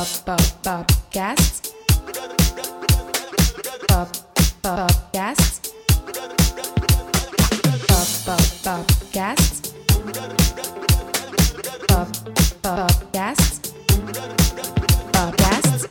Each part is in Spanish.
Pop, pop, popcast. Pop, popcast. Pop, pop, popcast. Pop, popcast. Popcast.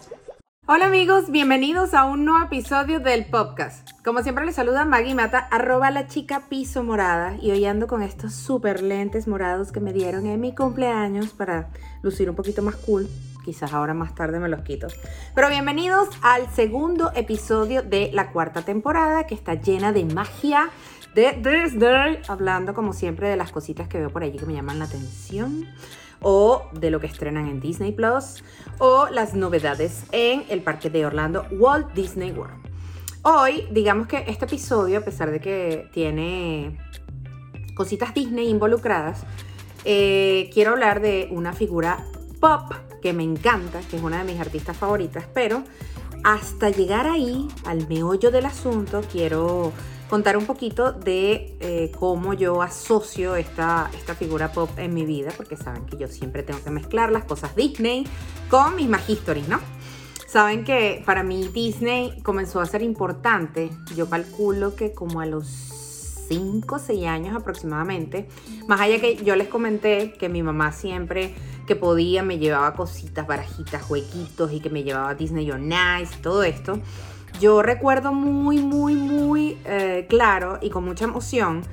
Hola amigos, bienvenidos a un nuevo episodio del podcast. Como siempre les saluda Maggie Mata, arroba la chica piso morada y hoy ando con estos super lentes morados que me dieron en mi cumpleaños para lucir un poquito más cool. Quizás ahora más tarde me los quito. Pero bienvenidos al segundo episodio de la cuarta temporada que está llena de magia de Disney. Hablando como siempre de las cositas que veo por allí que me llaman la atención o de lo que estrenan en Disney Plus o las novedades en el parque de Orlando Walt Disney World. Hoy, digamos que este episodio, a pesar de que tiene cositas Disney involucradas, eh, quiero hablar de una figura pop que me encanta, que es una de mis artistas favoritas, pero hasta llegar ahí, al meollo del asunto, quiero contar un poquito de eh, cómo yo asocio esta, esta figura pop en mi vida, porque saben que yo siempre tengo que mezclar las cosas Disney con mis Magistories, ¿no? Saben que para mí Disney comenzó a ser importante, yo calculo que como a los 5 o 6 años aproximadamente, más allá que yo les comenté que mi mamá siempre que podía me llevaba cositas, barajitas, jueguitos y que me llevaba Disney on Ice, todo esto. Yo recuerdo muy, muy, muy eh, claro y con mucha emoción,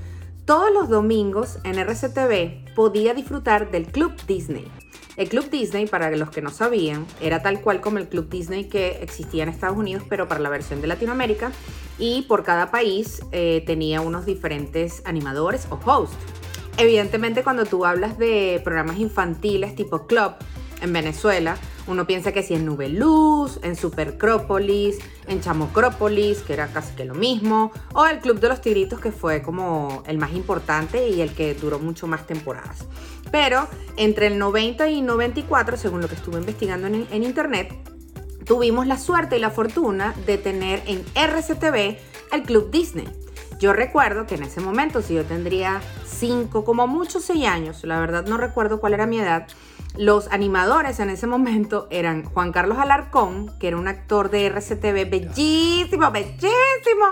todos los domingos en RCTV podía disfrutar del Club Disney. El Club Disney, para los que no sabían, era tal cual como el Club Disney que existía en Estados Unidos, pero para la versión de Latinoamérica. Y por cada país eh, tenía unos diferentes animadores o hosts. Evidentemente, cuando tú hablas de programas infantiles tipo Club en Venezuela, uno piensa que sí en Nube Luz, en Supercrópolis, en Chamocrópolis, que era casi que lo mismo, o el Club de los Tigritos, que fue como el más importante y el que duró mucho más temporadas. Pero entre el 90 y 94, según lo que estuve investigando en, internet, tuvimos la suerte y la fortuna de tener en RCTV el Club Disney. Yo recuerdo que en ese momento, si yo tendría 5, como mucho 6 años, la verdad no recuerdo cuál era mi edad, los animadores en ese momento eran Juan Carlos Alarcón, que era un actor de RCTV bellísimo, bellísimo.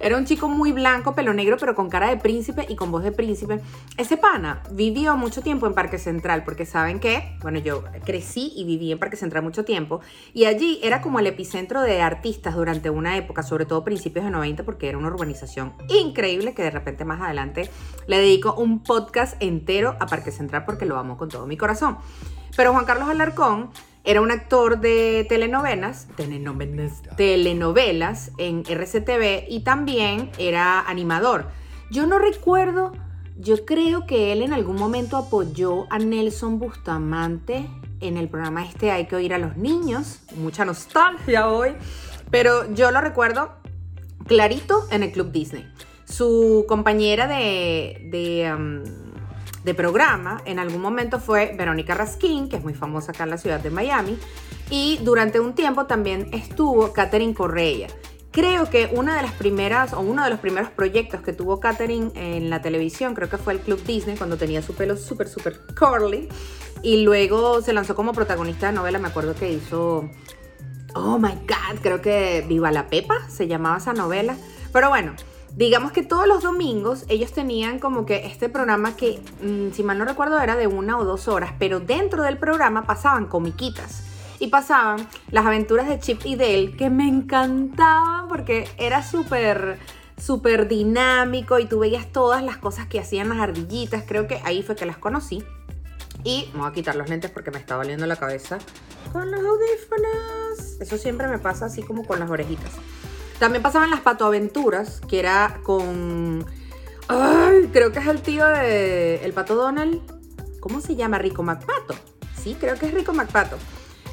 Era un chico muy blanco, pelo negro, pero con cara de príncipe y con voz de príncipe. Ese pana vivió mucho tiempo en Parque Central, porque saben que, bueno, yo crecí y viví en Parque Central mucho tiempo, y allí era como el epicentro de artistas durante una época, sobre todo principios de 90, porque era una urbanización increíble que de repente más adelante le dedico un podcast entero a Parque Central porque lo amo con todo mi corazón. Pero Juan Carlos Alarcón era un actor de telenovelas, telenovelas, telenovelas en RCTV y también era animador. Yo no recuerdo, yo creo que él en algún momento apoyó a Nelson Bustamante en el programa este Hay que oír a los niños, mucha nostalgia hoy, pero yo lo recuerdo clarito en el Club Disney. Su compañera de, de, um, de programa en algún momento fue Verónica Raskin, que es muy famosa acá en la ciudad de Miami, y durante un tiempo también estuvo Catherine Correa. Creo que una de las primeras o uno de los primeros proyectos que tuvo Catherine en la televisión, creo que fue el Club Disney cuando tenía su pelo súper, súper curly. Y luego se lanzó como protagonista de novela, me acuerdo que hizo, oh my god, creo que Viva la Pepa se llamaba esa novela. Pero bueno, digamos que todos los domingos ellos tenían como que este programa que, mm, si mal no recuerdo, era de una o dos horas, pero dentro del programa pasaban comiquitas. Y pasaban las aventuras de Chip y Dale, que me encantaban porque era súper, súper dinámico y tú veías todas las cosas que hacían las ardillitas. Creo que ahí fue que las conocí. Y me a quitar los lentes porque me está valiendo la cabeza con los audífonos. Eso siempre me pasa así como con las orejitas. También pasaban las patoaventuras, que era con. Ay, creo que es el tío de. El pato Donald. ¿Cómo se llama? Rico MacPato. Sí, creo que es Rico MacPato.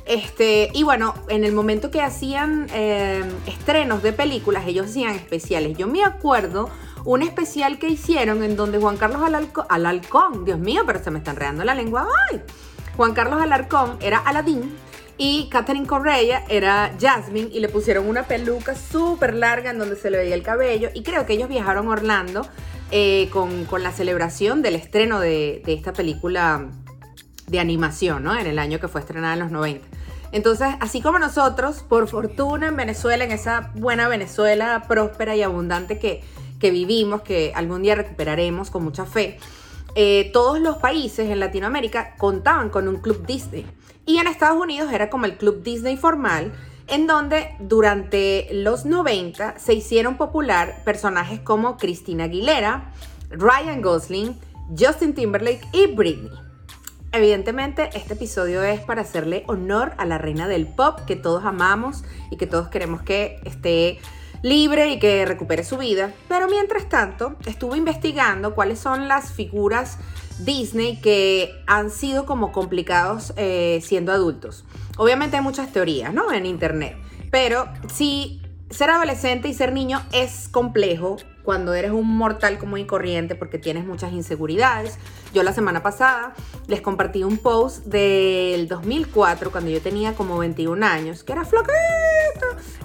Este, y bueno, en el momento que hacían eh, estrenos de películas, ellos hacían especiales. Yo me acuerdo un especial que hicieron en donde Juan Carlos Alarcón Dios mío, pero se me está enredando la lengua. ¡Ay! Juan Carlos Alarcón era Aladín y Catherine Correa era Jasmine y le pusieron una peluca súper larga en donde se le veía el cabello. Y creo que ellos viajaron a Orlando eh, con, con, la celebración del estreno de, de, esta película de animación, ¿no? En el año que fue estrenada en los 90. Entonces, así como nosotros, por fortuna en Venezuela, en esa buena Venezuela próspera y abundante que, que vivimos, que algún día recuperaremos con mucha fe, eh, todos los países en Latinoamérica contaban con un club Disney. Y en Estados Unidos era como el club Disney formal, en donde durante los 90 se hicieron popular personajes como Christina Aguilera, Ryan Gosling, Justin Timberlake y Britney. Evidentemente, este episodio es para hacerle honor a la reina del pop que todos amamos y que todos queremos que esté libre y que recupere su vida. Pero mientras tanto, estuve investigando cuáles son las figuras Disney que han sido como complicados eh, siendo adultos. Obviamente hay muchas teorías, ¿no? En internet. Pero si ser adolescente y ser niño es complejo cuando eres un mortal común y corriente porque tienes muchas inseguridades. Yo la semana pasada les compartí un post del 2004 cuando yo tenía como 21 años, que era flaquita,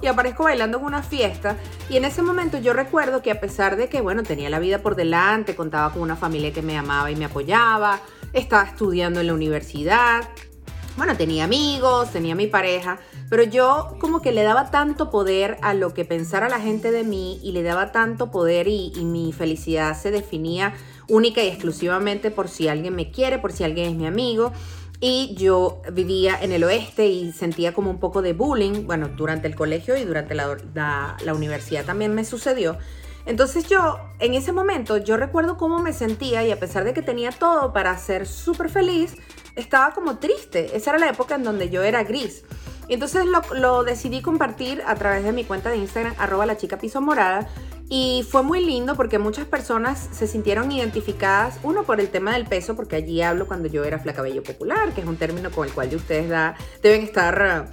y aparezco bailando en una fiesta. Y en ese momento yo recuerdo que a pesar de que, bueno, tenía la vida por delante, contaba con una familia que me amaba y me apoyaba, estaba estudiando en la universidad, bueno, tenía amigos, tenía mi pareja, pero yo como que le daba tanto poder a lo que pensara la gente de mí y le daba tanto poder y, mi felicidad se definía única y exclusivamente por si alguien me quiere, por si alguien es mi amigo. Y yo vivía en el oeste y sentía como un poco de bullying, bueno, durante el colegio y durante la, la universidad también me sucedió. Entonces yo, en ese momento, yo recuerdo cómo me sentía y a pesar de que tenía todo para ser súper feliz, estaba como triste. Esa era la época en donde yo era gris. Y entonces lo, decidí compartir a través de mi cuenta de Instagram, arroba la chica piso morada. Y fue muy lindo porque muchas personas se sintieron identificadas, uno por el tema del peso, porque allí hablo cuando yo era flacabello popular, que es un término con el cual de ustedes da, deben estar,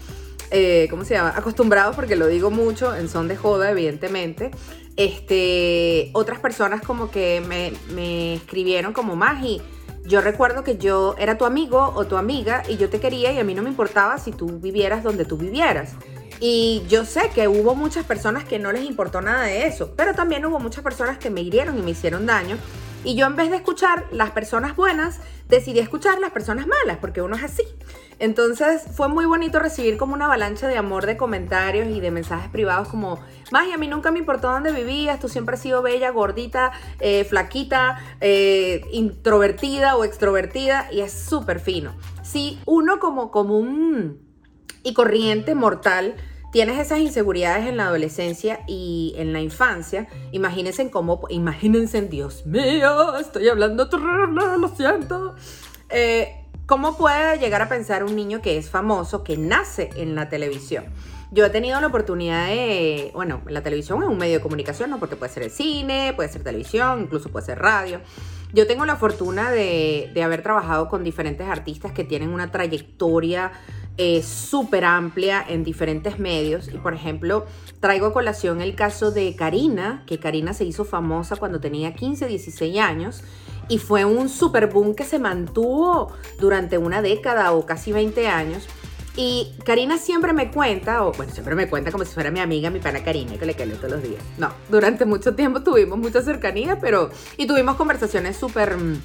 eh, ¿cómo se llama? Acostumbrados porque lo digo mucho en son de joda, evidentemente. Este, otras personas como que me, me escribieron como Magi. Yo recuerdo que yo era tu amigo o tu amiga y yo te quería y a mí no me importaba si tú vivieras donde tú vivieras. Y yo sé que hubo muchas personas que no les importó nada de eso, pero también hubo muchas personas que me hirieron y me hicieron daño. Y yo en vez de escuchar las personas buenas, decidí escuchar las personas malas, porque uno es así. Entonces fue muy bonito recibir como una avalancha de amor, de comentarios y de mensajes privados como, Magia, a mí nunca me importó dónde vivías, tú siempre has sido bella, gordita, eh, flaquita, eh, introvertida o extrovertida y es súper fino. Si uno como común y corriente mortal tienes esas inseguridades en la adolescencia y en la infancia, imagínense en cómo, imagínense en Dios mío, estoy hablando lo siento. Eh, ¿Cómo puede llegar a pensar un niño que es famoso, que nace en la televisión? Yo he tenido la oportunidad de, bueno, la televisión es un medio de comunicación, ¿no? Porque puede ser el cine, puede ser televisión, incluso puede ser radio. Yo tengo la fortuna de haber trabajado con diferentes artistas que tienen una trayectoria eh, súper amplia en diferentes medios. Y por ejemplo, traigo a colación el caso de Karina, que Karina se hizo famosa cuando tenía 15, 16 años. Y fue un super boom que se mantuvo durante una década o casi 20 años. Y Karina siempre me cuenta, o bueno, siempre me cuenta como si fuera mi amiga, mi pana Karina, que le quedo todos los días. No, durante mucho tiempo tuvimos mucha cercanía, pero. Y tuvimos conversaciones súper mm,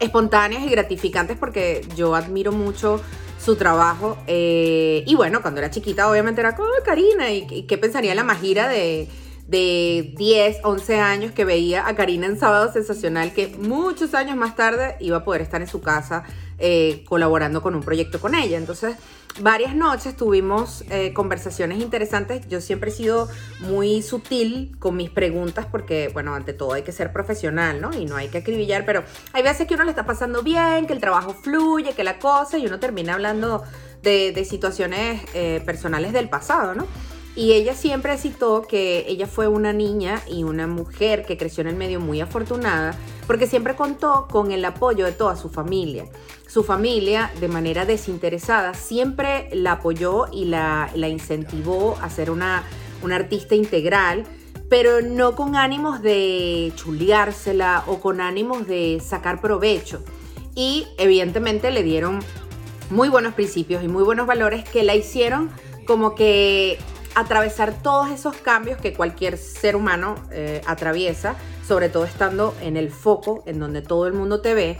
espontáneas y gratificantes porque yo admiro mucho su trabajo. Eh, y bueno, cuando era chiquita, obviamente era como Karina. ¿Y, qué pensaría la Majira de, de 10, 11 años que veía a Karina en Sábado Sensacional, que muchos años más tarde iba a poder estar en su casa eh, colaborando con un proyecto con ella. Entonces, varias noches tuvimos eh, conversaciones interesantes. Yo siempre he sido muy sutil con mis preguntas porque, bueno, ante todo hay que ser profesional, ¿no? Y no hay que acribillar, pero hay veces que uno le está pasando bien, que el trabajo fluye, que la cosa, y uno termina hablando de, situaciones eh, personales del pasado, ¿no? Y ella siempre citó que ella fue una niña y una mujer que creció en el medio muy afortunada porque siempre contó con el apoyo de toda su familia. Su familia, de manera desinteresada, siempre la apoyó y la, incentivó a ser una, una artista integral, pero no con ánimos de chuleársela o con ánimos de sacar provecho. Y evidentemente le dieron muy buenos principios y muy buenos valores que la hicieron como que atravesar todos esos cambios que cualquier ser humano eh, atraviesa, sobre todo estando en el foco, en donde todo el mundo te ve.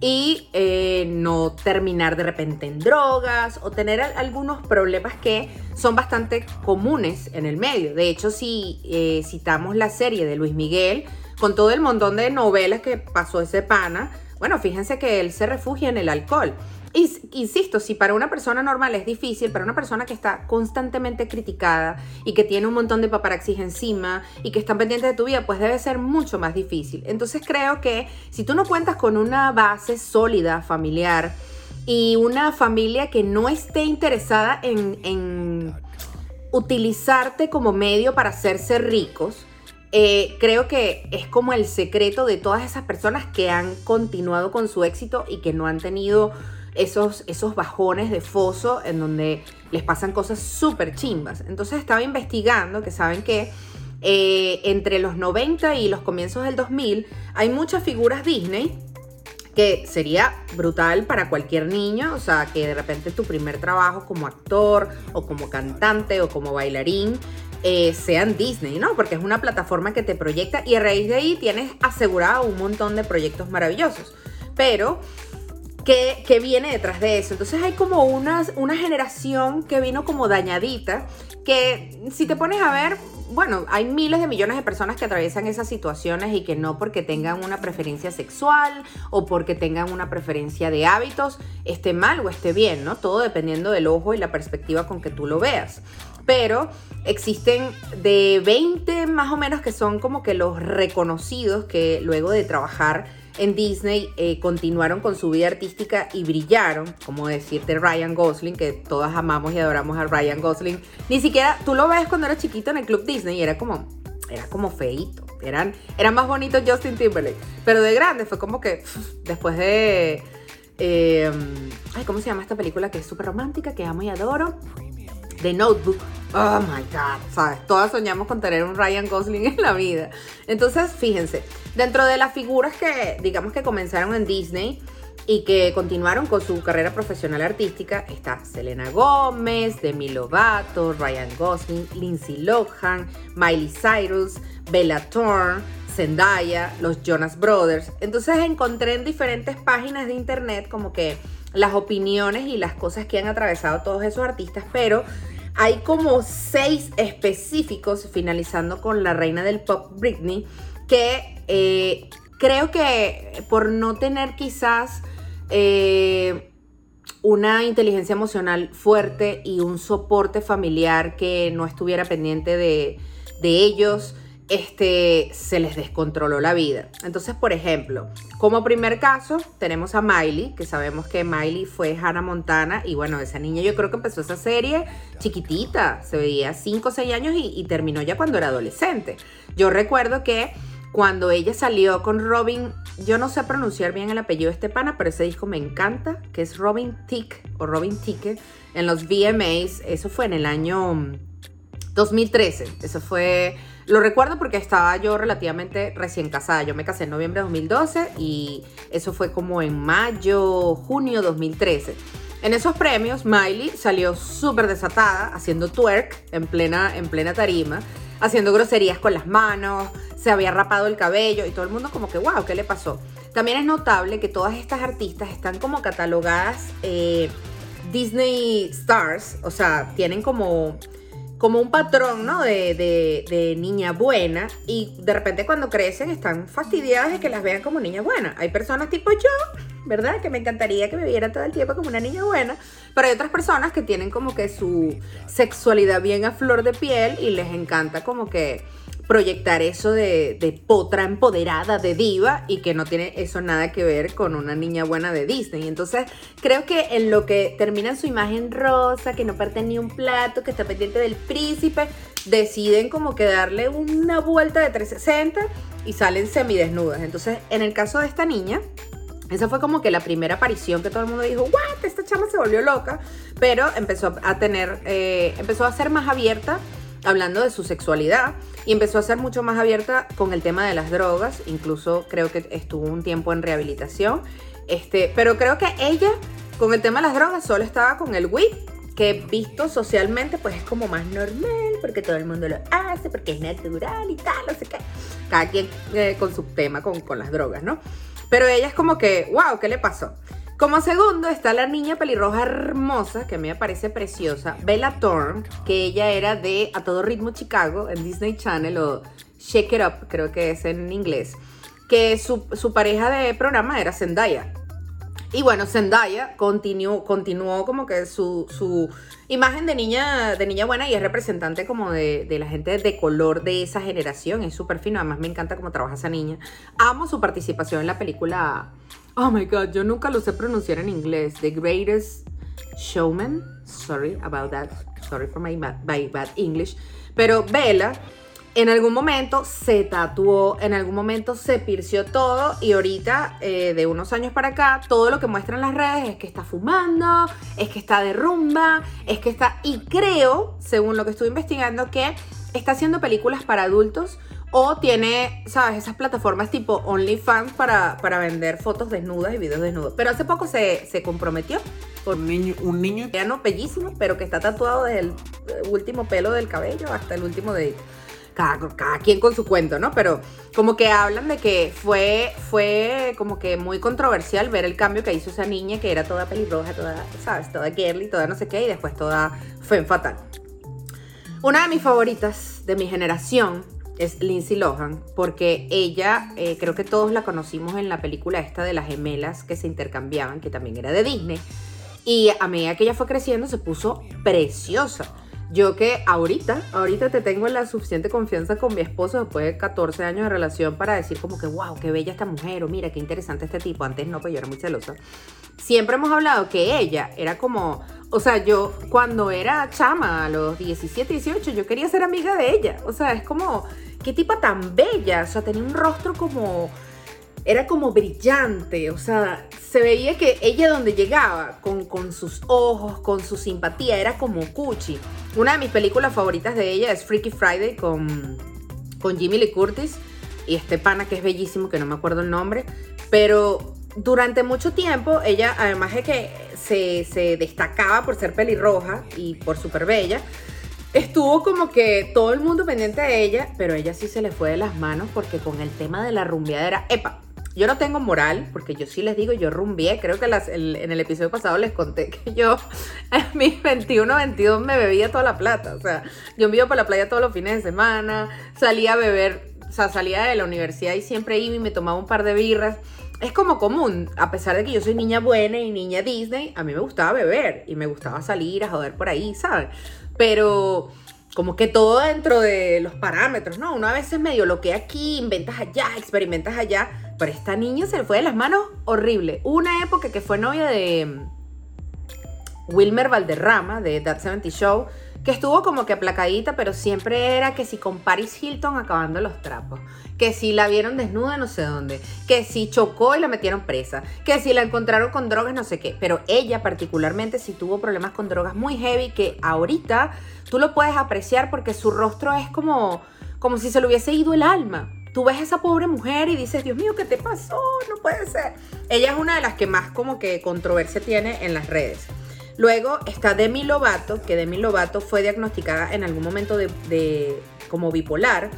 y eh, no terminar de repente en drogas o tener al- algunos problemas que son bastante comunes en el medio. De hecho, si eh, citamos la serie de Luis Miguel, con todo el montón de novelas que pasó ese pana, bueno, fíjense que él se refugia en el alcohol. Insisto, si para una persona normal es difícil, para una persona que está constantemente criticada y que tiene un montón de paparaxis encima y que están pendientes de tu vida, pues debe ser mucho más difícil. Entonces creo que si tú no cuentas con una base sólida familiar y una familia que no esté interesada en, en utilizarte como medio para hacerse ricos, eh, creo que es como el secreto de todas esas personas que han continuado con su éxito y que no han tenido esos, esos bajones de foso en donde les pasan cosas súper chimbas. Entonces estaba investigando que saben que eh, entre los 90 y los comienzos del 2000 hay muchas figuras Disney que sería brutal para cualquier niño, o sea, que de repente tu primer trabajo como actor o como cantante o como bailarín eh, sean Disney, ¿no? Porque es una plataforma que te proyecta y a raíz de ahí tienes asegurado un montón de proyectos maravillosos. Pero ¿Qué, qué viene detrás de eso? Entonces hay como una generación que vino como dañadita, que si te pones a ver, bueno, hay miles de millones de personas que atraviesan esas situaciones y que no porque tengan una preferencia sexual o porque tengan una preferencia de hábitos, esté mal o esté bien, ¿no? Todo dependiendo del ojo y la perspectiva con que tú lo veas. Pero existen de 20 más o menos que son como que los reconocidos que luego de trabajar en Disney eh, continuaron con su vida artística y brillaron, como decirte Ryan Gosling, que todas amamos y adoramos a Ryan Gosling. Ni siquiera tú lo ves cuando era chiquito en el Club Disney y era como, era como feíto. Eran, era más bonito Justin Timberlake. Pero de grande fue como que después de... eh, ay, ¿cómo se llama esta película que es súper romántica, que amo y adoro? The Notebook. Oh my God, ¿sabes? Todas soñamos con tener un Ryan Gosling en la vida. Entonces, fíjense, dentro de las figuras que, digamos que comenzaron en Disney y que continuaron con su carrera profesional artística, está Selena Gómez, Demi Lovato, Ryan Gosling, Lindsay Lohan, Miley Cyrus, Bella Thorne, Zendaya, los Jonas Brothers. Entonces encontré en diferentes páginas de internet como que las opiniones y las cosas que han atravesado todos esos artistas, pero hay como seis específicos, finalizando con la reina del pop Britney, que eh, creo que por no tener quizás eh, una inteligencia emocional fuerte y un soporte familiar que no estuviera pendiente de, de ellos, este, se les descontroló la vida. Entonces, por ejemplo, como primer caso, tenemos a Miley, que sabemos que Miley fue Hannah Montana, y bueno, esa niña yo creo que empezó esa serie chiquitita, se veía 5 o 6 años y, terminó ya cuando era adolescente. Yo recuerdo que cuando ella salió con Robin, yo no sé pronunciar bien el apellido de este pana, pero ese disco me encanta, que es Robin Tick o Robin Ticket en los VMAs, eso fue en el año 2013, eso fue, lo recuerdo porque estaba yo relativamente recién casada, yo me casé en noviembre de 2012 y eso fue como en mayo, junio 2013. En esos premios, Miley salió súper desatada, haciendo twerk en plena, en plena tarima, haciendo groserías con las manos, se había rapado el cabello y todo el mundo como que, wow, ¿qué le pasó? También es notable que todas estas artistas están como catalogadas eh, Disney Stars, o sea, tienen como como un patrón, ¿no? De, de, de, niña buena y de repente cuando crecen están fastidiadas de que las vean como niña buena. Hay personas tipo yo, ¿verdad? Que me encantaría que me vieran todo el tiempo como una niña buena, pero hay otras personas que tienen como que su sexualidad bien a flor de piel y les encanta como que proyectar eso de, potra empoderada, de diva, y que no tiene eso nada que ver con una niña buena de Disney. Entonces, creo que en lo que termina su imagen rosa, que no parte ni un plato, que está pendiente del príncipe, deciden como que darle una vuelta de 360 y salen semidesnudas. Entonces, en el caso de esta niña, esa fue como que la primera aparición que todo el mundo dijo, ¿what? Esta chama se volvió loca, pero empezó a tener, eh, empezó a ser más abierta hablando de su sexualidad y empezó a ser mucho más abierta con el tema de las drogas, incluso creo que estuvo un tiempo en rehabilitación, este, pero creo que ella con el tema de las drogas solo estaba con el weed, que visto socialmente pues es como más normal, porque todo el mundo lo hace, porque es natural y tal, no sé qué, cada quien eh, con su tema con, con las drogas, ¿no? Pero ella es como que, wow, ¿qué le pasó? Como segundo está la niña pelirroja hermosa, que a mí me parece preciosa, Bella Thorne, que ella era de A Todo Ritmo Chicago en Disney Channel o Shake It Up, creo que es en inglés, que su, su pareja de programa era Zendaya. Y bueno, Zendaya continuó, continuó como que su, su imagen de niña, de niña buena y es representante como de, de la gente de color de esa generación. Es súper fino, además me encanta cómo trabaja esa niña. Amo su participación en la película. Oh my god, yo nunca lo sé pronunciar en inglés. The Greatest Showman. Sorry about that. Sorry for my bad, English. Pero Bella en algún momento se tatuó, en algún momento se pirció todo y ahorita, eh, de unos años para acá, todo lo que muestra en las redes es que está fumando, es que está de rumba, es que está... Y creo, según lo que estuve investigando, que está haciendo películas para adultos o tiene, ¿sabes? Esas plataformas tipo OnlyFans para, para vender fotos desnudas y videos desnudos. Pero hace poco se, se comprometió Un niño, un niño ya no bellísimo, pero que está tatuado desde el eh, último pelo del cabello hasta el último de cada, cada quien con su cuento, ¿no? Pero como que hablan de que fue, fue como que muy controversial ver el cambio que hizo esa niña que era toda pelirroja, toda, ¿sabes? Toda girly, toda no sé qué, y después toda fue fatal. Una de mis favoritas de mi generación es Lindsay Lohan, porque ella, eh, creo que todos la conocimos en la película esta de las gemelas que se intercambiaban, que también era de Disney. Y a medida que ella fue creciendo se puso preciosa. Yo que ahorita, ahorita te tengo la suficiente confianza con mi esposo después de 14 años de relación para decir como que, wow, qué bella esta mujer, o mira, qué interesante este tipo. Antes no, pues yo era muy celosa. Siempre hemos hablado que ella era como, o sea, yo cuando era chama, a los 17, 18, yo quería ser amiga de ella. O sea, es como, qué tipa tan bella. O sea, tenía un rostro como era como brillante, o sea, se veía que ella donde llegaba, con, con, sus ojos, con su simpatía, era como Cuchi. Una de mis películas favoritas de ella es Freaky Friday con, con Jimmy Lee Curtis y este pana que es bellísimo, que no me acuerdo el nombre, pero durante mucho tiempo ella, además de que se, se destacaba por ser pelirroja y por súper bella, estuvo como que todo el mundo pendiente de ella, pero ella sí se le fue de las manos porque con el tema de la rumbeadera, epa, yo no tengo moral, porque yo sí les digo, yo rumbié. Creo que las, el, en el episodio pasado les conté que yo en mis 21, 22 me bebía toda la plata. O sea, yo me iba para la playa todos los fines de semana, salía a beber, o sea, salía de la universidad y siempre iba y me tomaba un par de birras. Es como común, a pesar de que yo soy niña buena y niña Disney, a mí me gustaba beber y me gustaba salir a joder por ahí, ¿sabes? Pero como que todo dentro de los parámetros, ¿no? Uno a veces medio lo que aquí, inventas allá, experimentas allá, pero esta niña se le fue de las manos horrible. Una época que fue novia de Wilmer Valderrama, de That 70 Show, que estuvo como que aplacadita, pero siempre era que si con Paris Hilton acabando los trapos, que si la vieron desnuda no sé dónde, que si chocó y la metieron presa, que si la encontraron con drogas no sé qué, pero ella particularmente sí tuvo problemas con drogas muy heavy que ahorita tú lo puedes apreciar porque su rostro es como, como si se le hubiese ido el alma. Tú ves a esa pobre mujer y dices, Dios mío, ¿qué te pasó? No puede ser. Ella es una de las que más como que controversia tiene en las redes. Luego está Demi Lovato, que Demi Lovato fue diagnosticada en algún momento de, de como bipolar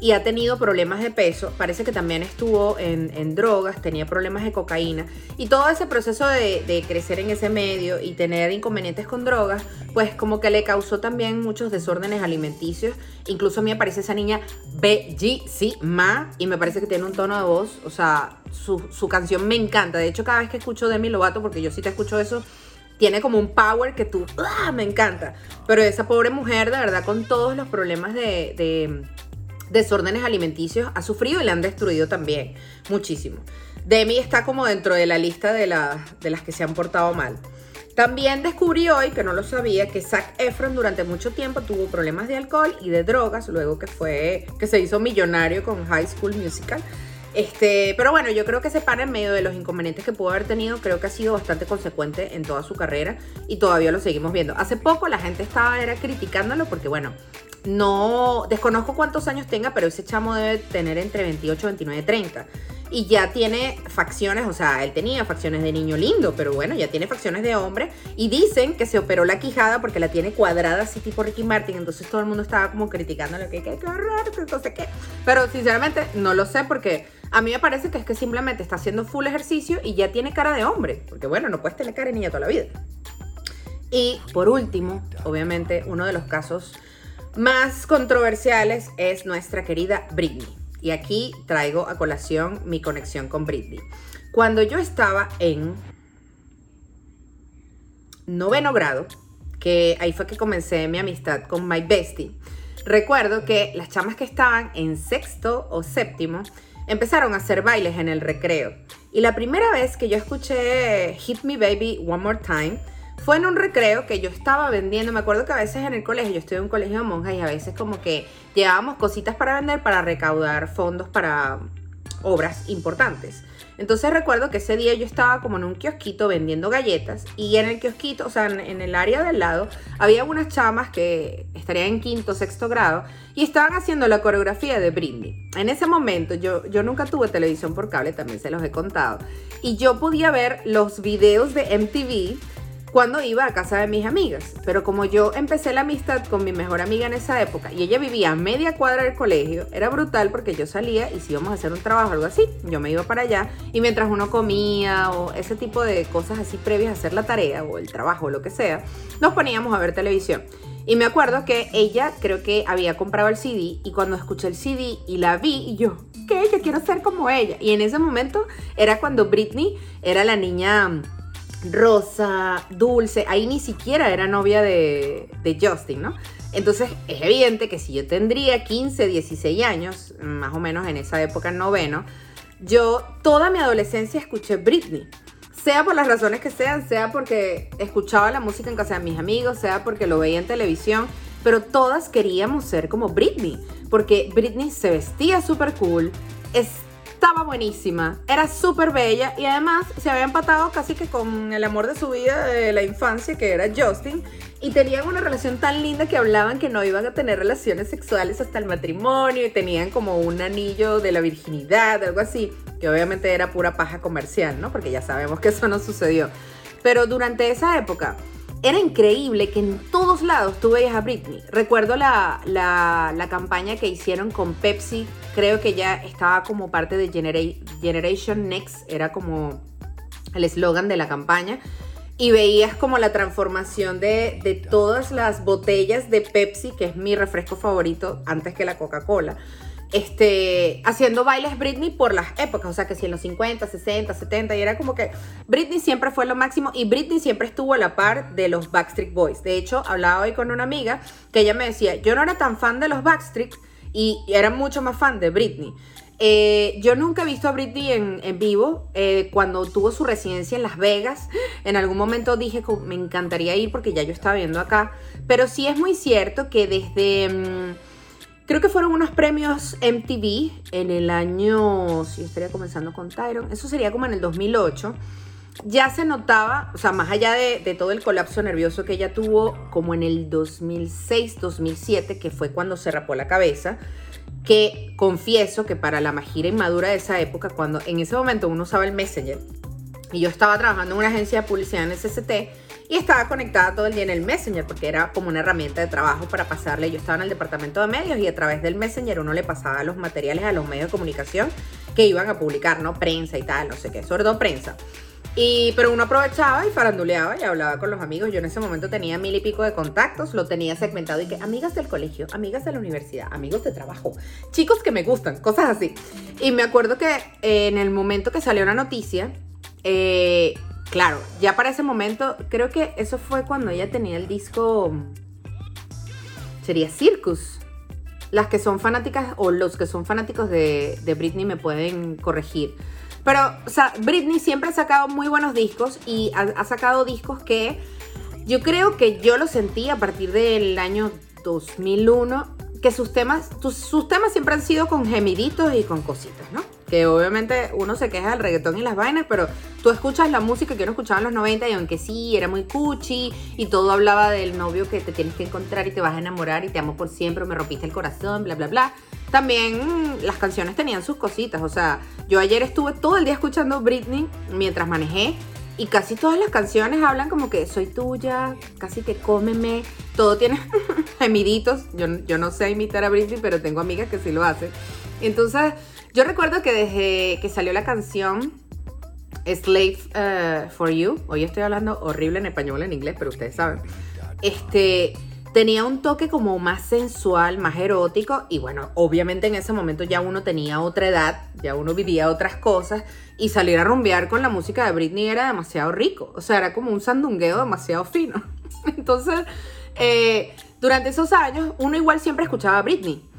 y ha tenido problemas de peso. Parece que también estuvo en, en drogas, tenía problemas de cocaína. Y todo ese proceso de, de, crecer en ese medio y tener inconvenientes con drogas, pues como que le causó también muchos desórdenes alimenticios. Incluso a mí me parece esa niña bellísima y me parece que tiene un tono de voz, o sea, su, su canción me encanta. De hecho, cada vez que escucho Demi Lovato, porque yo sí te escucho eso, tiene como un power que tú, ¡ah! me encanta. Pero esa pobre mujer, de verdad, con todos los problemas de, de desórdenes alimenticios, ha sufrido y le han destruido también muchísimo. Demi está como dentro de la lista de, la, de las que se han portado mal. También descubrí hoy, que no lo sabía, que Zac Efron durante mucho tiempo tuvo problemas de alcohol y de drogas, luego que fue que se hizo millonario con High School Musical. Este, pero bueno, yo creo que se para en medio de los inconvenientes que pudo haber tenido, creo que ha sido bastante consecuente en toda su carrera y todavía lo seguimos viendo. Hace poco la gente estaba era criticándolo porque bueno, no desconozco cuántos años tenga, pero ese chamo debe tener entre 28, 29, 30 y ya tiene facciones, o sea, él tenía facciones de niño lindo, pero bueno, ya tiene facciones de hombre y dicen que se operó la quijada porque la tiene cuadrada así tipo Ricky Martin, entonces todo el mundo estaba como criticándole que qué horror, que sé qué. Pero sinceramente no lo sé porque A mí me parece que es que simplemente está haciendo full ejercicio y ya tiene cara de hombre, porque bueno, no puedes tener cara de niña toda la vida. Y por último, obviamente, uno de los casos más controversiales es nuestra querida Britney. Y aquí traigo a colación mi conexión con Britney. Cuando yo estaba en noveno grado, que ahí fue que comencé mi amistad con My Bestie, recuerdo que las chamas que estaban en sexto o séptimo empezaron a hacer bailes en el recreo. Y la primera vez que yo escuché Hit Me Baby One More Time, fue en un recreo que yo estaba vendiendo. Me acuerdo que a veces en el colegio, yo estoy en un colegio de monjas y a veces como que llevábamos cositas para vender para recaudar fondos para obras importantes. Entonces recuerdo que ese día yo estaba como en un kiosquito vendiendo galletas y en el kiosquito, o sea, en, el área del lado, había unas chamas que estarían en quinto, sexto grado y estaban haciendo la coreografía de Britney. En ese momento yo, yo nunca tuve televisión por cable, también se los he contado, y yo podía ver los videos de MTV cuando iba a casa de mis amigas. Pero como yo empecé la amistad con mi mejor amiga en esa época y ella vivía a media cuadra del colegio, era brutal porque yo salía y si íbamos a hacer un trabajo o algo así, yo me iba para allá y mientras uno comía o ese tipo de cosas así previas a hacer la tarea o el trabajo o lo que sea, nos poníamos a ver televisión. Y me acuerdo que ella creo que había comprado el CD y cuando escuché el CD y la vi y yo, ¿qué? Yo quiero ser como ella. Y en ese momento era cuando Britney era la niña rosa, dulce, ahí ni siquiera era novia de, Justin, ¿no? Entonces es evidente que si yo tendría 15, 16 años, más o menos en esa época noveno, yo toda mi adolescencia escuché Britney. Sea por las razones que sean, sea porque escuchaba la música en casa de mis amigos, sea porque lo veía en televisión, pero todas queríamos ser como Britney, porque Britney se vestía súper cool, es estaba buenísima, era súper bella y además se había empatado casi que con el amor de su vida de la infancia, que era Justin, y tenían una relación tan linda que hablaban que no iban a tener relaciones sexuales hasta el matrimonio y tenían como un anillo de la virginidad, algo así, que obviamente era pura paja comercial, ¿no? Porque ya sabemos que eso no sucedió. Pero durante esa época, era increíble que en todos lados tú veías a Britney. Recuerdo la, la, campaña que hicieron con Pepsi, creo que ya estaba como parte de Generation Next, era como el eslogan de la campaña. Y veías como la transformación de, todas las botellas de Pepsi, que es mi refresco favorito antes que la Coca-Cola este, haciendo bailes Britney por las épocas, o sea que si en los 50, 60, 70, y era como que Britney siempre fue lo máximo y Britney siempre estuvo a la par de los Backstreet Boys. De hecho, hablaba hoy con una amiga que ella me decía, yo no era tan fan de los Backstreet y era mucho más fan de Britney. Eh, yo nunca he visto a Britney en, vivo. Eh, cuando tuvo su residencia en Las Vegas, en algún momento dije que me encantaría ir porque ya yo estaba viendo acá. Pero sí es muy cierto que desde... Mm, Creo que fueron unos premios MTV en el año, si estaría comenzando con Tyron, eso sería como en el 2008. Ya se notaba, o sea, más allá de, todo el colapso nervioso que ella tuvo, como en el 2006, 2007, que fue cuando se rapó la cabeza, que confieso que para la majira inmadura de esa época, cuando en ese momento uno usaba el Messenger, y yo estaba trabajando en una agencia de publicidad en el y estaba conectada todo el día en el Messenger porque era como una herramienta de trabajo para pasarle. Yo estaba en el departamento de medios y a través del Messenger uno le pasaba los materiales a los medios de comunicación que iban a publicar, ¿no? Prensa y tal, no sé qué, sobre todo prensa. Y, pero uno aprovechaba y faranduleaba y hablaba con los amigos. Yo en ese momento tenía mil y pico de contactos, lo tenía segmentado y que amigas del colegio, amigas de la universidad, amigos de trabajo, chicos que me gustan, cosas así. Y me acuerdo que en el momento que salió la noticia, eh, claro, ya para ese momento, creo que eso fue cuando ella tenía el disco. Sería Circus. Las que son fanáticas o los que son fanáticos de, Britney me pueden corregir. Pero, o sea, Britney siempre ha sacado muy buenos discos y ha, sacado discos que yo creo que yo lo sentí a partir del año 2001, que sus temas, sus temas siempre han sido con gemiditos y con cositas, ¿no? Obviamente uno se queja del reggaetón y las vainas, pero tú escuchas la música que uno escuchaba en los 90 y aunque sí, era muy cuchi y todo hablaba del novio que te tienes que encontrar y te vas a enamorar y te amo por siempre, me rompiste el corazón, bla, bla, bla. También las canciones tenían sus cositas, o sea, yo ayer estuve todo el día escuchando Britney mientras manejé y casi todas las canciones hablan como que soy tuya, casi que cómeme, todo tiene gemiditos. Yo, yo no sé imitar a Britney, pero tengo amigas que sí lo hacen. Entonces, Yo recuerdo que desde que salió la canción Slave eh, for You, hoy estoy hablando horrible en español, en inglés, pero ustedes saben, este, tenía un toque como más sensual, más erótico y bueno, obviamente en ese momento ya uno tenía otra edad, ya uno vivía otras cosas y salir a rumbear con la música de Britney era demasiado rico, o sea, era como un sandungueo demasiado fino. Entonces, eh, durante esos años uno igual siempre escuchaba Britney.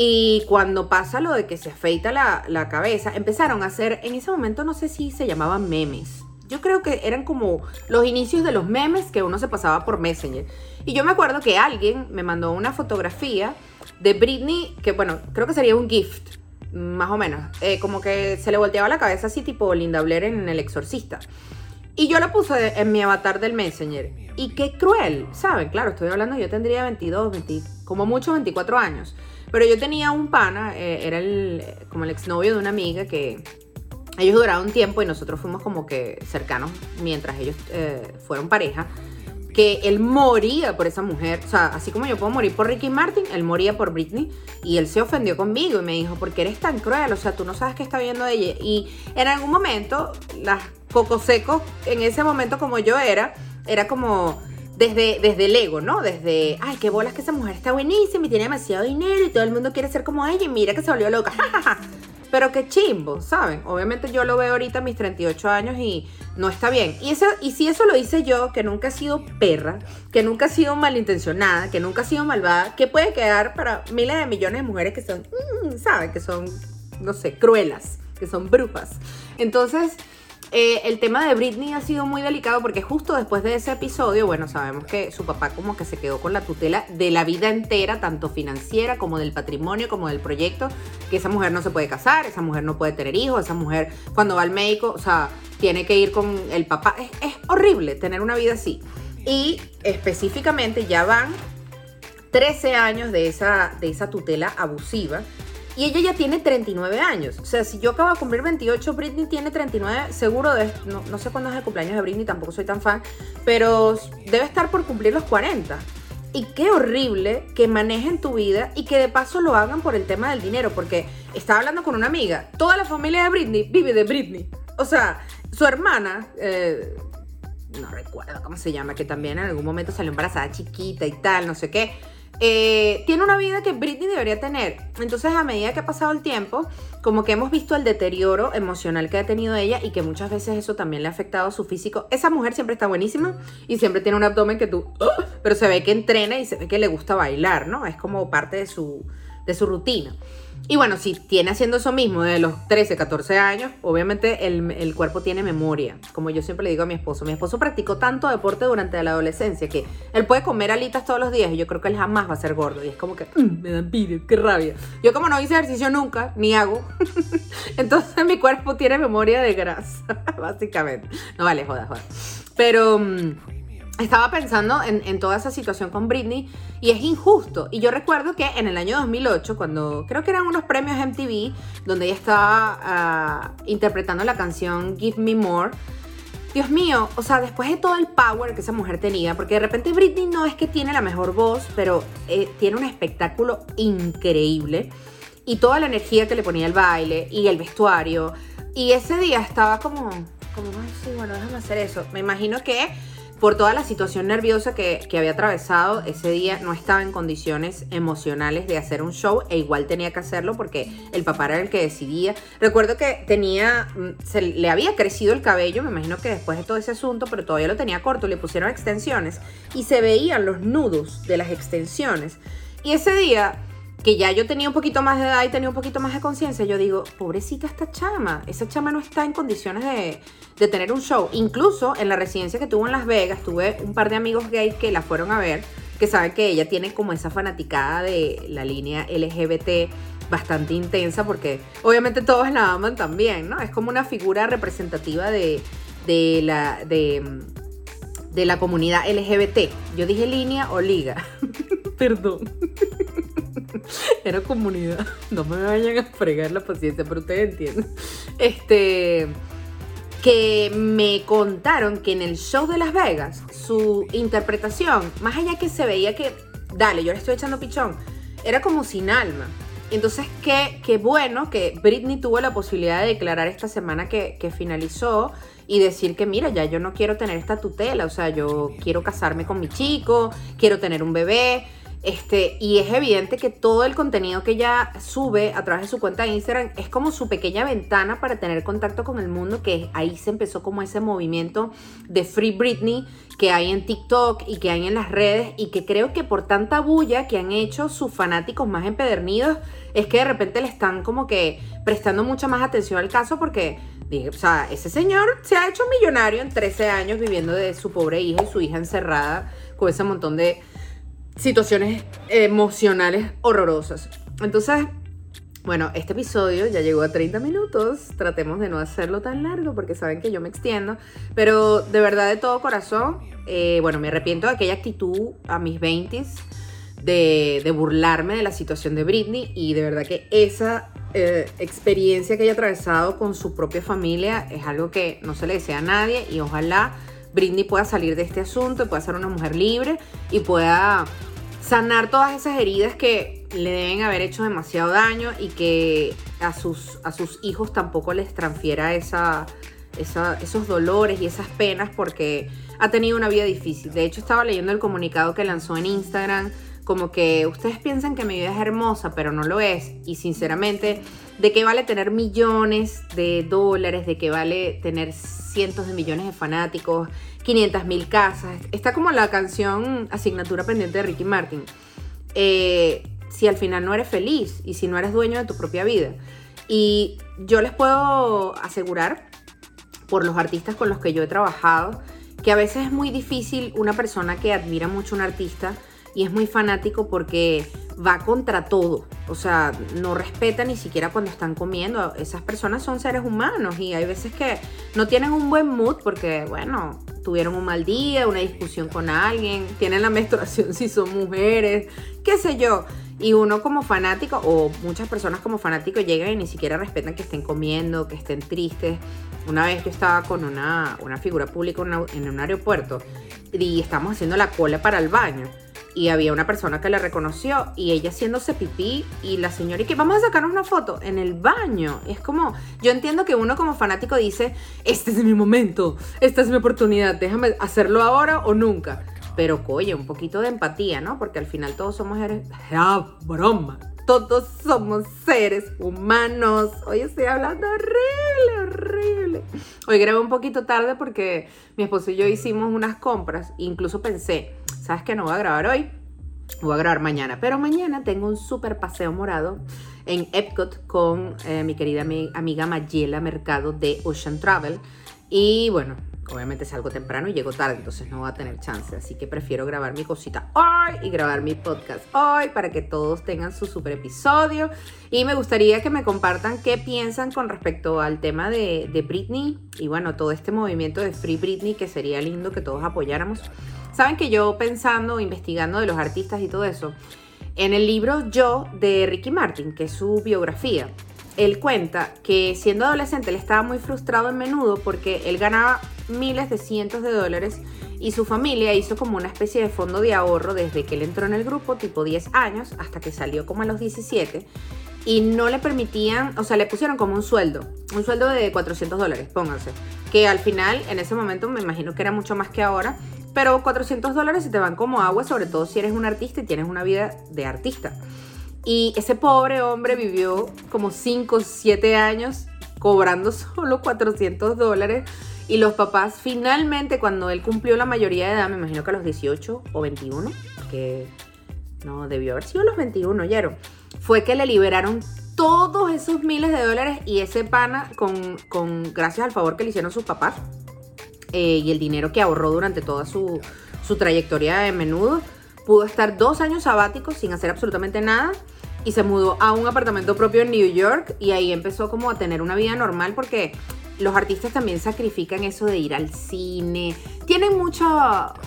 Y cuando pasa lo de que se afeita la, la cabeza, empezaron a hacer, en ese momento no sé si se llamaban memes. Yo creo que eran como los inicios de los memes que uno se pasaba por Messenger. Y yo me acuerdo que alguien me mandó una fotografía de Britney, que bueno, creo que sería un gift, más o menos. Eh, como que se le volteaba la cabeza así tipo Linda Blair en El Exorcista. Y yo lo puse en mi avatar del Messenger. Y qué cruel, ¿saben? Claro, estoy hablando, yo tendría 22, 20, como mucho 24 años. Pero yo tenía un pana, eh, era el, como el exnovio de una amiga que ellos duraron un tiempo y nosotros fuimos como que cercanos mientras ellos eh, fueron pareja. Que él moría por esa mujer, o sea, así como yo puedo morir por Ricky Martin, él moría por Britney y él se ofendió conmigo y me dijo, ¿por qué eres tan cruel? O sea, tú no sabes qué está viendo ella. Y en algún momento, las coco secos, en ese momento como yo era, era como, desde, desde el ego, ¿no? Desde, ay, qué bolas que esa mujer está buenísima y tiene demasiado dinero y todo el mundo quiere ser como ella y mira que se volvió loca. Pero qué chimbo, ¿saben? Obviamente yo lo veo ahorita a mis 38 años y no está bien. Y, eso, y si eso lo hice yo, que nunca he sido perra, que nunca he sido malintencionada, que nunca he sido malvada, ¿qué puede quedar para miles de millones de mujeres que son, mm, ¿saben? Que son, no sé, cruelas, que son brujas. Entonces, eh, el tema de Britney ha sido muy delicado porque justo después de ese episodio, bueno, sabemos que su papá como que se quedó con la tutela de la vida entera, tanto financiera como del patrimonio, como del proyecto, que esa mujer no se puede casar, esa mujer no puede tener hijos, esa mujer cuando va al médico, o sea, tiene que ir con el papá. Es, es horrible tener una vida así. Y específicamente ya van 13 años de esa, de esa tutela abusiva y ella ya tiene 39 años. O sea, si yo acabo de cumplir 28, Britney tiene 39, seguro de... No, no sé cuándo es el cumpleaños de Britney, tampoco soy tan fan, pero debe estar por cumplir los 40. Y qué horrible que manejen tu vida y que de paso lo hagan por el tema del dinero, porque estaba hablando con una amiga, toda la familia de Britney vive de Britney. O sea, su hermana, eh, no recuerdo cómo se llama, que también en algún momento salió embarazada chiquita y tal, no sé qué eh, tiene una vida que Britney debería tener. Entonces, a medida que ha pasado el tiempo, como que hemos visto el deterioro emocional que ha tenido ella y que muchas veces eso también le ha afectado a su físico. Esa mujer siempre está buenísima y siempre tiene un abdomen que tú, ¡oh! pero se ve que entrena y se ve que le gusta bailar, ¿no? Es como parte de su, de su rutina. Y bueno, si tiene haciendo eso mismo de los 13, 14 años, obviamente el, cuerpo tiene memoria. Como yo siempre le digo a mi esposo, mi esposo practicó tanto deporte durante la adolescencia que él puede comer alitas todos los días y yo creo que él jamás va a ser gordo. Y es como que mm, me da envidia, qué rabia. Yo como no hice ejercicio nunca, ni hago, entonces mi cuerpo tiene memoria de grasa, básicamente. No vale, joda, joda. Pero... Estaba pensando en, toda esa situación con Britney y es injusto. Y yo recuerdo que en el año 2008, cuando creo que eran unos premios MTV, donde ella estaba ah, interpretando la canción Give Me More, Dios mío, o sea, después de todo el power que esa mujer tenía, porque de repente Britney no es que tiene la mejor voz, pero eh, tiene un espectáculo increíble y toda la energía que le ponía el baile y el vestuario. Y ese día estaba como, como, sí, bueno, déjame hacer eso. Me imagino que por toda la situación nerviosa que, había atravesado ese día, no estaba en condiciones emocionales de hacer un show e igual tenía que hacerlo porque el papá era el que decidía. Recuerdo que tenía, mm, se le había crecido el cabello, me imagino que después de todo ese asunto, pero todavía lo tenía corto, le pusieron extensiones y se veían los nudos de las extensiones. Y ese día que ya yo tenía un poquito más de edad y tenía un poquito más de conciencia, yo digo, pobrecita esta chama, esa chama no está en condiciones de, de, tener un show. Incluso en la residencia que tuvo en Las Vegas, tuve un par de amigos gays que la fueron a ver, que saben que ella tiene como esa fanaticada de la línea LGBT bastante intensa, porque obviamente todos la aman también, ¿no? Es como una figura representativa de, de la... De, de la comunidad LGBT. Yo dije línea o liga. Perdón. Era comunidad. No me vayan a fregar la paciencia, pero ustedes entienden. Este. Que me contaron que en el show de Las Vegas, su interpretación, más allá que se veía que, dale, yo le estoy echando pichón, era como sin alma. entonces, qué, qué bueno que Britney tuvo la posibilidad de declarar esta semana que, que finalizó y decir que, mira, ya yo no quiero tener esta tutela, o sea, yo quiero casarme con mi chico, quiero tener un bebé. Este, y es evidente que todo el contenido que ella sube a través de su cuenta de Instagram es como su pequeña ventana para tener contacto con el mundo, que ahí se empezó como ese movimiento de Free Britney que hay en TikTok y que hay en las redes y que creo que por tanta bulla que han hecho sus fanáticos más empedernidos es que de repente le están como que prestando mucha más atención al caso porque o sea, ese señor se ha hecho millonario en 13 años viviendo de su pobre hija y su hija encerrada con ese montón de situaciones emocionales horrorosas. Entonces, bueno, este episodio ya llegó a 30 minutos. Tratemos de no hacerlo tan largo porque saben que yo me extiendo. Pero de verdad, de todo corazón, eh, bueno, me arrepiento de aquella actitud a mis 20s de, de, burlarme de la situación de Britney y de verdad que esa eh, experiencia que haya atravesado con su propia familia es algo que no se le desea a nadie y ojalá Britney pueda salir de este asunto, pueda ser una mujer libre y pueda sanar todas esas heridas que le deben haber hecho demasiado daño y que a sus, a sus hijos tampoco les transfiera esos dolores y esas penas porque ha tenido una vida difícil. De hecho, estaba leyendo el comunicado que lanzó en Instagram, como que ustedes piensan que mi vida es hermosa, pero no lo es. Y sinceramente, ¿de qué vale tener millones de dólares? ¿De qué vale tener cientos de millones de fanáticos? 500 mil casas. Está como la canción Asignatura Pendiente de Ricky Martin. Eh, si al final no eres feliz y si no eres dueño de tu propia vida. Y yo les puedo asegurar, por los artistas con los que yo he trabajado, que a veces es muy difícil una persona que admira mucho a un artista y es muy fanático porque va contra todo. O sea, no respeta ni siquiera cuando están comiendo. Esas personas son seres humanos y hay veces que no tienen un buen mood porque, bueno, tuvieron un mal día, una discusión con alguien, tienen la menstruación si son mujeres, qué sé yo. Y uno como fanático, o muchas personas como fanáticos llegan y ni siquiera respetan que estén comiendo, que estén tristes. Una vez yo estaba con una, una figura pública en un aeropuerto y estamos haciendo la cola para el baño y había una persona que la reconoció y ella haciéndose pipí y la señora y que vamos a sacarnos una foto en el baño. Es como, yo entiendo que uno como fanático dice, este es mi momento, esta es mi oportunidad, déjame hacerlo ahora o nunca. Pero oye, un poquito de empatía, ¿no? Porque al final todos somos seres... ¡Ah, broma! Todos somos seres humanos. Hoy estoy hablando horrible, horrible. Hoy grabé un poquito tarde porque mi esposo y yo hicimos unas compras. Incluso pensé, ¿sabes qué? No voy a grabar hoy, voy a grabar mañana. Pero mañana tengo un súper paseo morado en Epcot con eh, mi querida amiga Mayela Mercado de Ocean Travel. Y bueno, obviamente salgo temprano y llego tarde, entonces no voy a tener chance. Así que prefiero grabar mi cosita hoy y grabar mi podcast hoy para que todos tengan su super episodio. Y me gustaría que me compartan qué piensan con respecto al tema de, Britney y bueno, todo este movimiento de Free Britney que sería lindo que todos apoyáramos. Saben que yo pensando, investigando de los artistas y todo eso, en el libro Yo de Ricky Martin, que es su biografía, él cuenta que siendo adolescente él estaba muy frustrado en menudo porque él ganaba miles de cientos de dólares y su familia hizo como una especie de fondo de ahorro desde que él entró en el grupo, tipo 10 años, hasta que salió como a los 17 y no le permitían, o sea, le pusieron como un sueldo, un sueldo de 400 dólares, pónganse, que al final en ese momento me imagino que era mucho más que ahora, pero 400 dólares se te van como agua, sobre todo si eres un artista y tienes una vida de artista. Y ese pobre hombre vivió como 5 o 7 años cobrando solo 400 dólares. Y los papás finalmente, cuando él cumplió la mayoría de edad, me imagino que a los 18 o 21, que no debió haber sido los 21, ¿oyeron? Fue que le liberaron todos esos miles de dólares y ese pana, con, con gracias al favor que le hicieron sus papás, eh, y el dinero que ahorró durante toda su, su trayectoria de menudo, pudo estar dos años sabáticos sin hacer absolutamente nada y se mudó a un apartamento propio en New York y ahí empezó como a tener una vida normal porque los artistas también sacrifican eso de ir al cine, tienen mucho,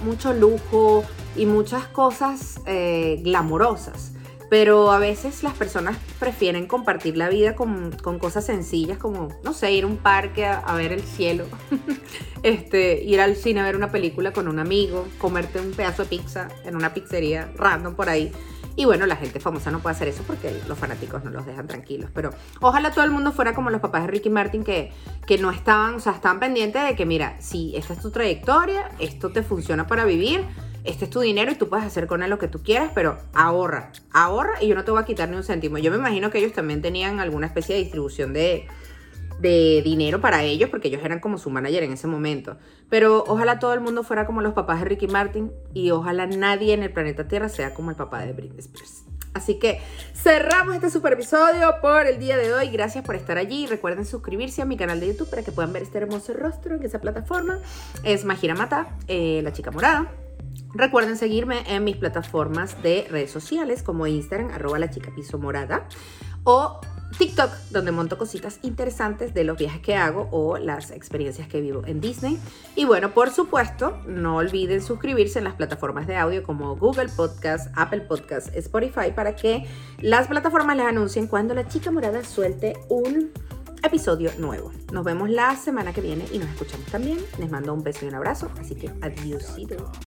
mucho lujo y muchas cosas eh, glamorosas. Pero a veces las personas prefieren compartir la vida con, cosas sencillas como, no sé, ir a un parque a, ver el cielo, este, ir al cine a ver una película con un amigo, comerte un pedazo de pizza en una pizzería random por ahí. Y bueno, la gente famosa no puede hacer eso porque los fanáticos no los dejan tranquilos. Pero ojalá todo el mundo fuera como los papás de Ricky Martin que, que no estaban, o sea, estaban pendientes de que, mira, si esta es tu trayectoria, esto te funciona para vivir, este es tu dinero y tú puedes hacer con él lo que tú quieras, pero ahorra, ahorra y yo no te voy a quitar ni un céntimo. Yo me imagino que ellos también tenían alguna especie de distribución de, de dinero para ellos, porque ellos eran como su manager en ese momento. Pero ojalá todo el mundo fuera como los papás de Ricky Martin y ojalá nadie en el planeta Tierra sea como el papá de Britney Spears. Así que cerramos este super episodio por el día de hoy. Gracias por estar allí. Recuerden suscribirse a mi canal de YouTube para que puedan ver este hermoso rostro en esa plataforma. Es Majira Mata, eh, la chica morada. Recuerden seguirme en mis plataformas de redes sociales como Instagram, arroba la chica piso morada, o TikTok, donde monto cositas interesantes de los viajes que hago o las experiencias que vivo en Disney. Y bueno, por supuesto, no olviden suscribirse en las plataformas de audio como Google Podcast, Apple Podcast, Spotify, para que las plataformas les anuncien cuando la chica morada suelte un episodio nuevo. Nos vemos la semana que viene y nos escuchamos también. Les mando un beso y un abrazo, así que adiós.